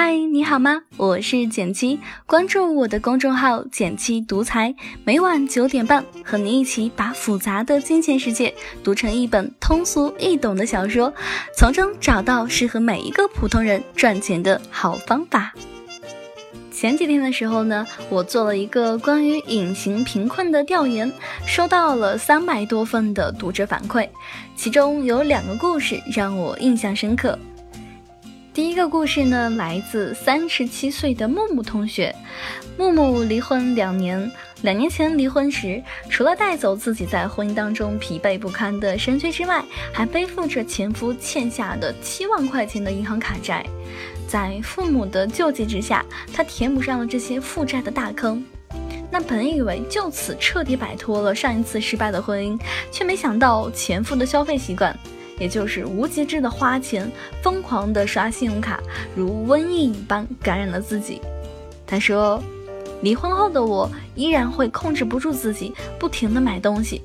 嗨，你好吗？我是简七，关注我的公众号“简七独裁，每晚九点半和你一起把复杂的金钱世界读成一本通俗易懂的小说，从中找到适合每一个普通人赚钱的好方法。前几天的时候呢，我做了一个关于隐形贫困的调研，收到了三百多份的读者反馈，其中有两个故事让我印象深刻。第一个故事呢，来自三十七岁的木木同学。木木离婚两年，两年前离婚时，除了带走自己在婚姻当中疲惫不堪的身躯之外，还背负着前夫欠下的七万块钱的银行卡债。在父母的救济之下，他填补上了这些负债的大坑。那本以为就此彻底摆脱了上一次失败的婚姻，却没想到前夫的消费习惯。也就是无节制的花钱，疯狂的刷信用卡，如瘟疫一般感染了自己。他说：“离婚后的我依然会控制不住自己，不停的买东西，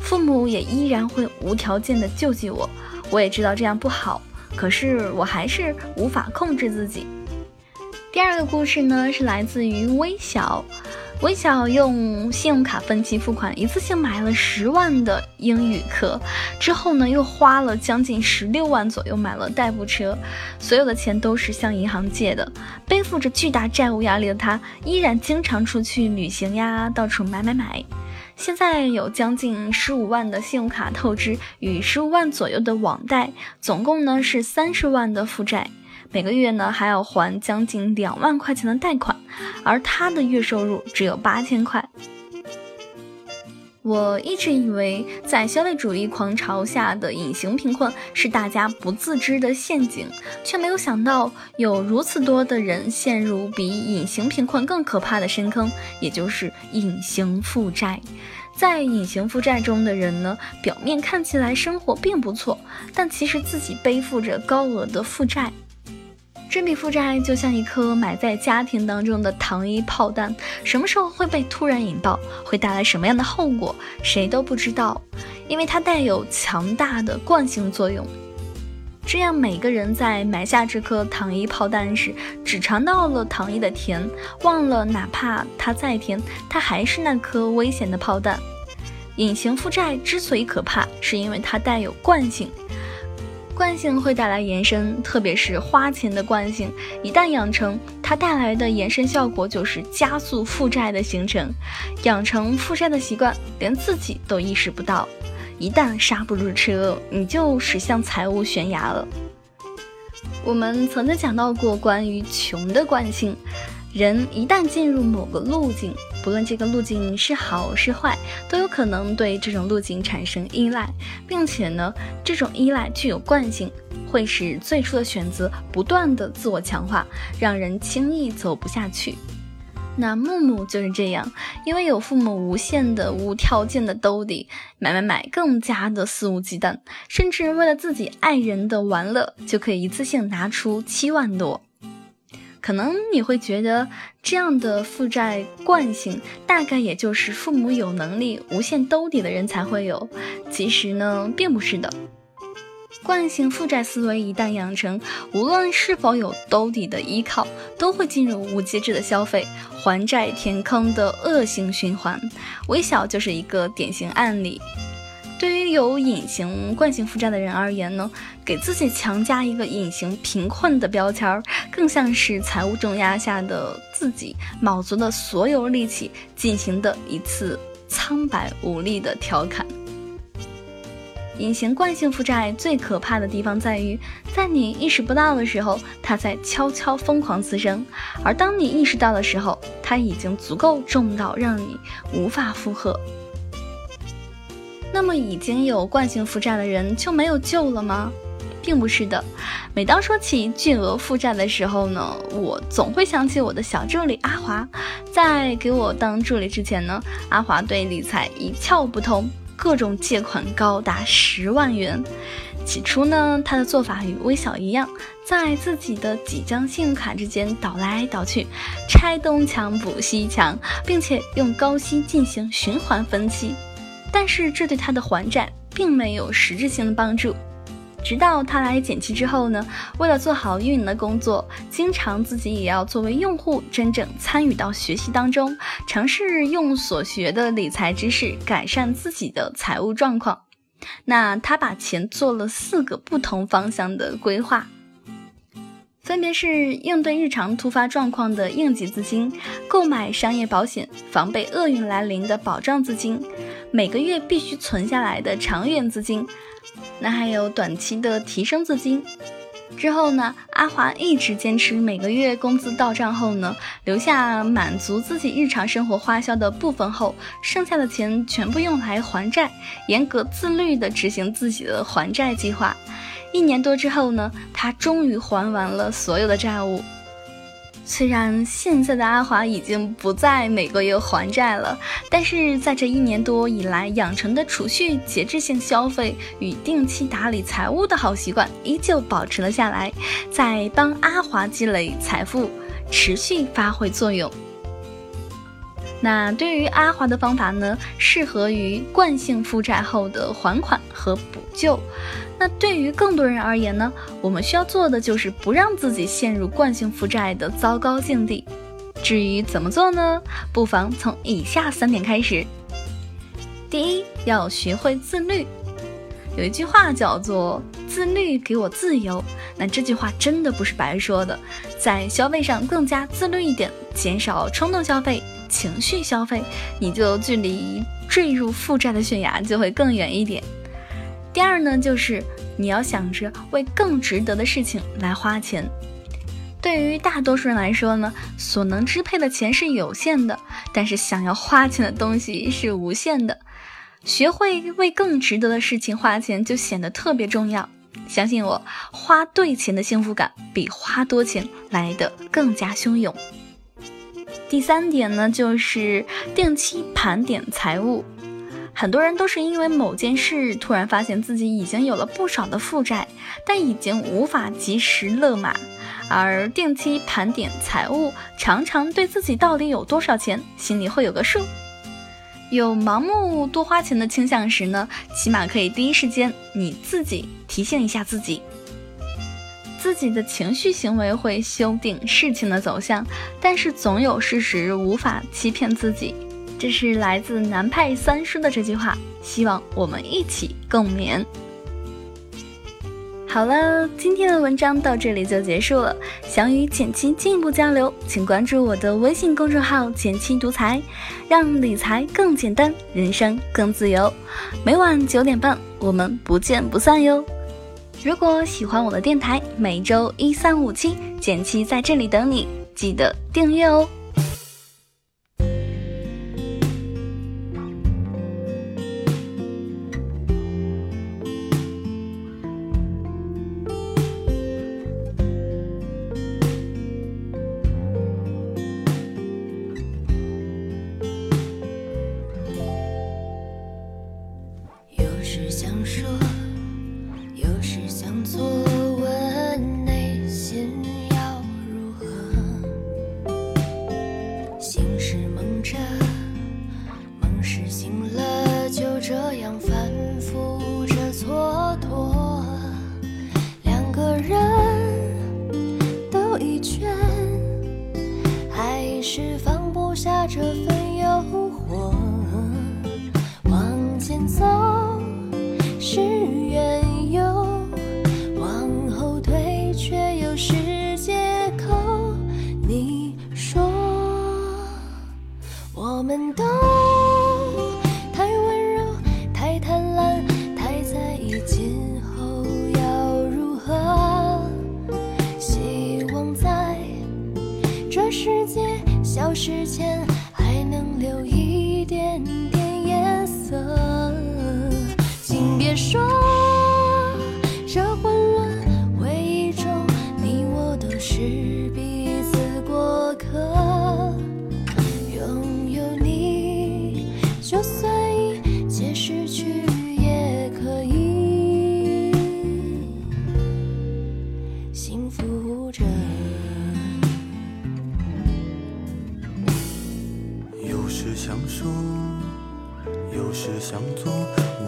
父母也依然会无条件的救济我。我也知道这样不好，可是我还是无法控制自己。”第二个故事呢，是来自于微小。微小用信用卡分期付款，一次性买了十万的英语课，之后呢，又花了将近十六万左右买了代步车，所有的钱都是向银行借的。背负着巨大债务压力的他，依然经常出去旅行呀，到处买买买。现在有将近十五万的信用卡透支与十五万左右的网贷，总共呢是三十万的负债。每个月呢还要还将近两万块钱的贷款，而他的月收入只有八千块。我一直以为在消费主义狂潮下的隐形贫困是大家不自知的陷阱，却没有想到有如此多的人陷入比隐形贫困更可怕的深坑，也就是隐形负债。在隐形负债中的人呢，表面看起来生活并不错，但其实自己背负着高额的负债。这笔负债就像一颗埋在家庭当中的糖衣炮弹，什么时候会被突然引爆，会带来什么样的后果，谁都不知道，因为它带有强大的惯性作用。这样，每个人在埋下这颗糖衣炮弹时，只尝到了糖衣的甜，忘了哪怕它再甜，它还是那颗危险的炮弹。隐形负债之所以可怕，是因为它带有惯性。惯性会带来延伸，特别是花钱的惯性，一旦养成，它带来的延伸效果就是加速负债的形成。养成负债的习惯，连自己都意识不到，一旦刹不住车，你就驶向财务悬崖了。我们曾经讲到过关于穷的惯性。人一旦进入某个路径，不论这个路径是好是坏，都有可能对这种路径产生依赖，并且呢，这种依赖具有惯性，会使最初的选择不断的自我强化，让人轻易走不下去。那木木就是这样，因为有父母无限的、无条件的兜底，买买买，更加的肆无忌惮，甚至为了自己爱人的玩乐，就可以一次性拿出七万多。可能你会觉得这样的负债惯性，大概也就是父母有能力无限兜底的人才会有。其实呢，并不是的。惯性负债思维一旦养成，无论是否有兜底的依靠，都会进入无节制的消费、还债填坑的恶性循环。微小就是一个典型案例。对于有隐形惯性负债的人而言呢，给自己强加一个隐形贫困的标签，更像是财务重压下的自己卯足了所有力气进行的一次苍白无力的调侃。隐形惯性负债最可怕的地方在于，在你意识不到的时候，它在悄悄疯狂滋生；而当你意识到的时候，它已经足够重到让你无法负荷。那么已经有惯性负债的人就没有救了吗？并不是的。每当说起巨额负债的时候呢，我总会想起我的小助理阿华。在给我当助理之前呢，阿华对理财一窍不通，各种借款高达十万元。起初呢，他的做法与微小一样，在自己的几张信用卡之间倒来倒去，拆东墙补西墙，并且用高息进行循环分期。但是这对他的还债并没有实质性的帮助。直到他来减七之后呢，为了做好运营的工作，经常自己也要作为用户真正参与到学习当中，尝试用所学的理财知识改善自己的财务状况。那他把钱做了四个不同方向的规划。分别是应对日常突发状况的应急资金，购买商业保险，防备厄运来临的保障资金，每个月必须存下来的长远资金，那还有短期的提升资金。之后呢，阿华一直坚持每个月工资到账后呢，留下满足自己日常生活花销的部分后，剩下的钱全部用来还债，严格自律地执行自己的还债计划。一年多之后呢，他终于还完了所有的债务。虽然现在的阿华已经不再每个月还债了，但是在这一年多以来养成的储蓄、节制性消费与定期打理财务的好习惯依旧保持了下来，在帮阿华积累财富，持续发挥作用。那对于阿华的方法呢，适合于惯性负债后的还款和补救。那对于更多人而言呢，我们需要做的就是不让自己陷入惯性负债的糟糕境地。至于怎么做呢？不妨从以下三点开始。第一，要学会自律。有一句话叫做“自律给我自由”，那这句话真的不是白说的。在消费上更加自律一点，减少冲动消费、情绪消费，你就距离坠入负债的悬崖就会更远一点。第二呢，就是你要想着为更值得的事情来花钱。对于大多数人来说呢，所能支配的钱是有限的，但是想要花钱的东西是无限的。学会为更值得的事情花钱，就显得特别重要。相信我，花对钱的幸福感比花多钱来的更加汹涌。第三点呢，就是定期盘点财务。很多人都是因为某件事突然发现自己已经有了不少的负债，但已经无法及时勒马，而定期盘点财务，常常对自己到底有多少钱，心里会有个数。有盲目多花钱的倾向时呢，起码可以第一时间你自己提醒一下自己，自己的情绪行为会修订事情的走向，但是总有事实无法欺骗自己。这是来自南派三叔的这句话，希望我们一起共勉。好了，今天的文章到这里就结束了。想与简七进一步交流，请关注我的微信公众号“简七独裁，让理财更简单，人生更自由。每晚九点半，我们不见不散哟。如果喜欢我的电台，每周一、三、五、七，简七在这里等你，记得订阅哦。是放不下这份诱惑，往前走是缘由，往后退却又是借口。你说，我们都之间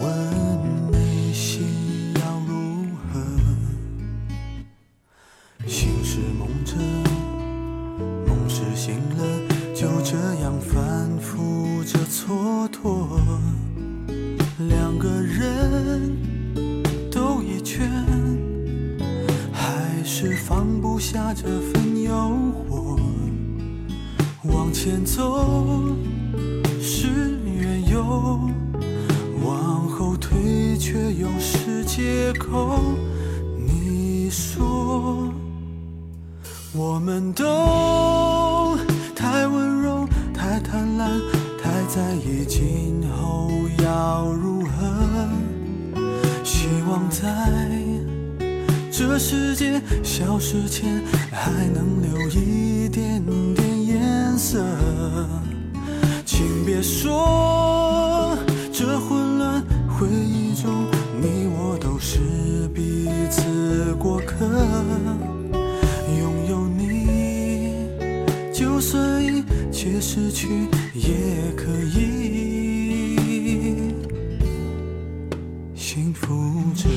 问内心要如何？醒是梦着，梦是醒了，就这样反复着蹉跎。两个人兜一圈，还是放不下这份诱惑。往前走是缘由，却又是借口。你说我们都太温柔，太贪婪，太在意今后要如何。希望在这世界消失前，还能留一点点颜色。请别说这混乱回忆中，你我都是彼此过客。拥有你，就算一切失去，也可以幸福着。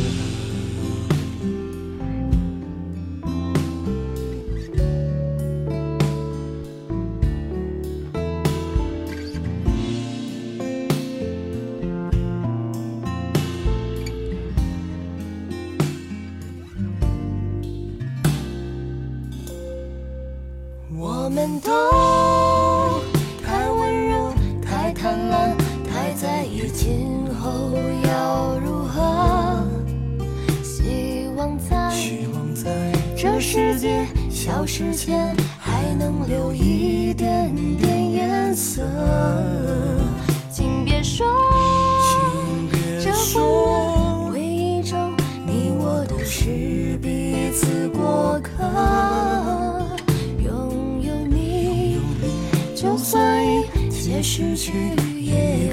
我们都太温柔，太贪婪，太在意今后要如何。希望在这世界消失前，还能留一点点颜色。失去，也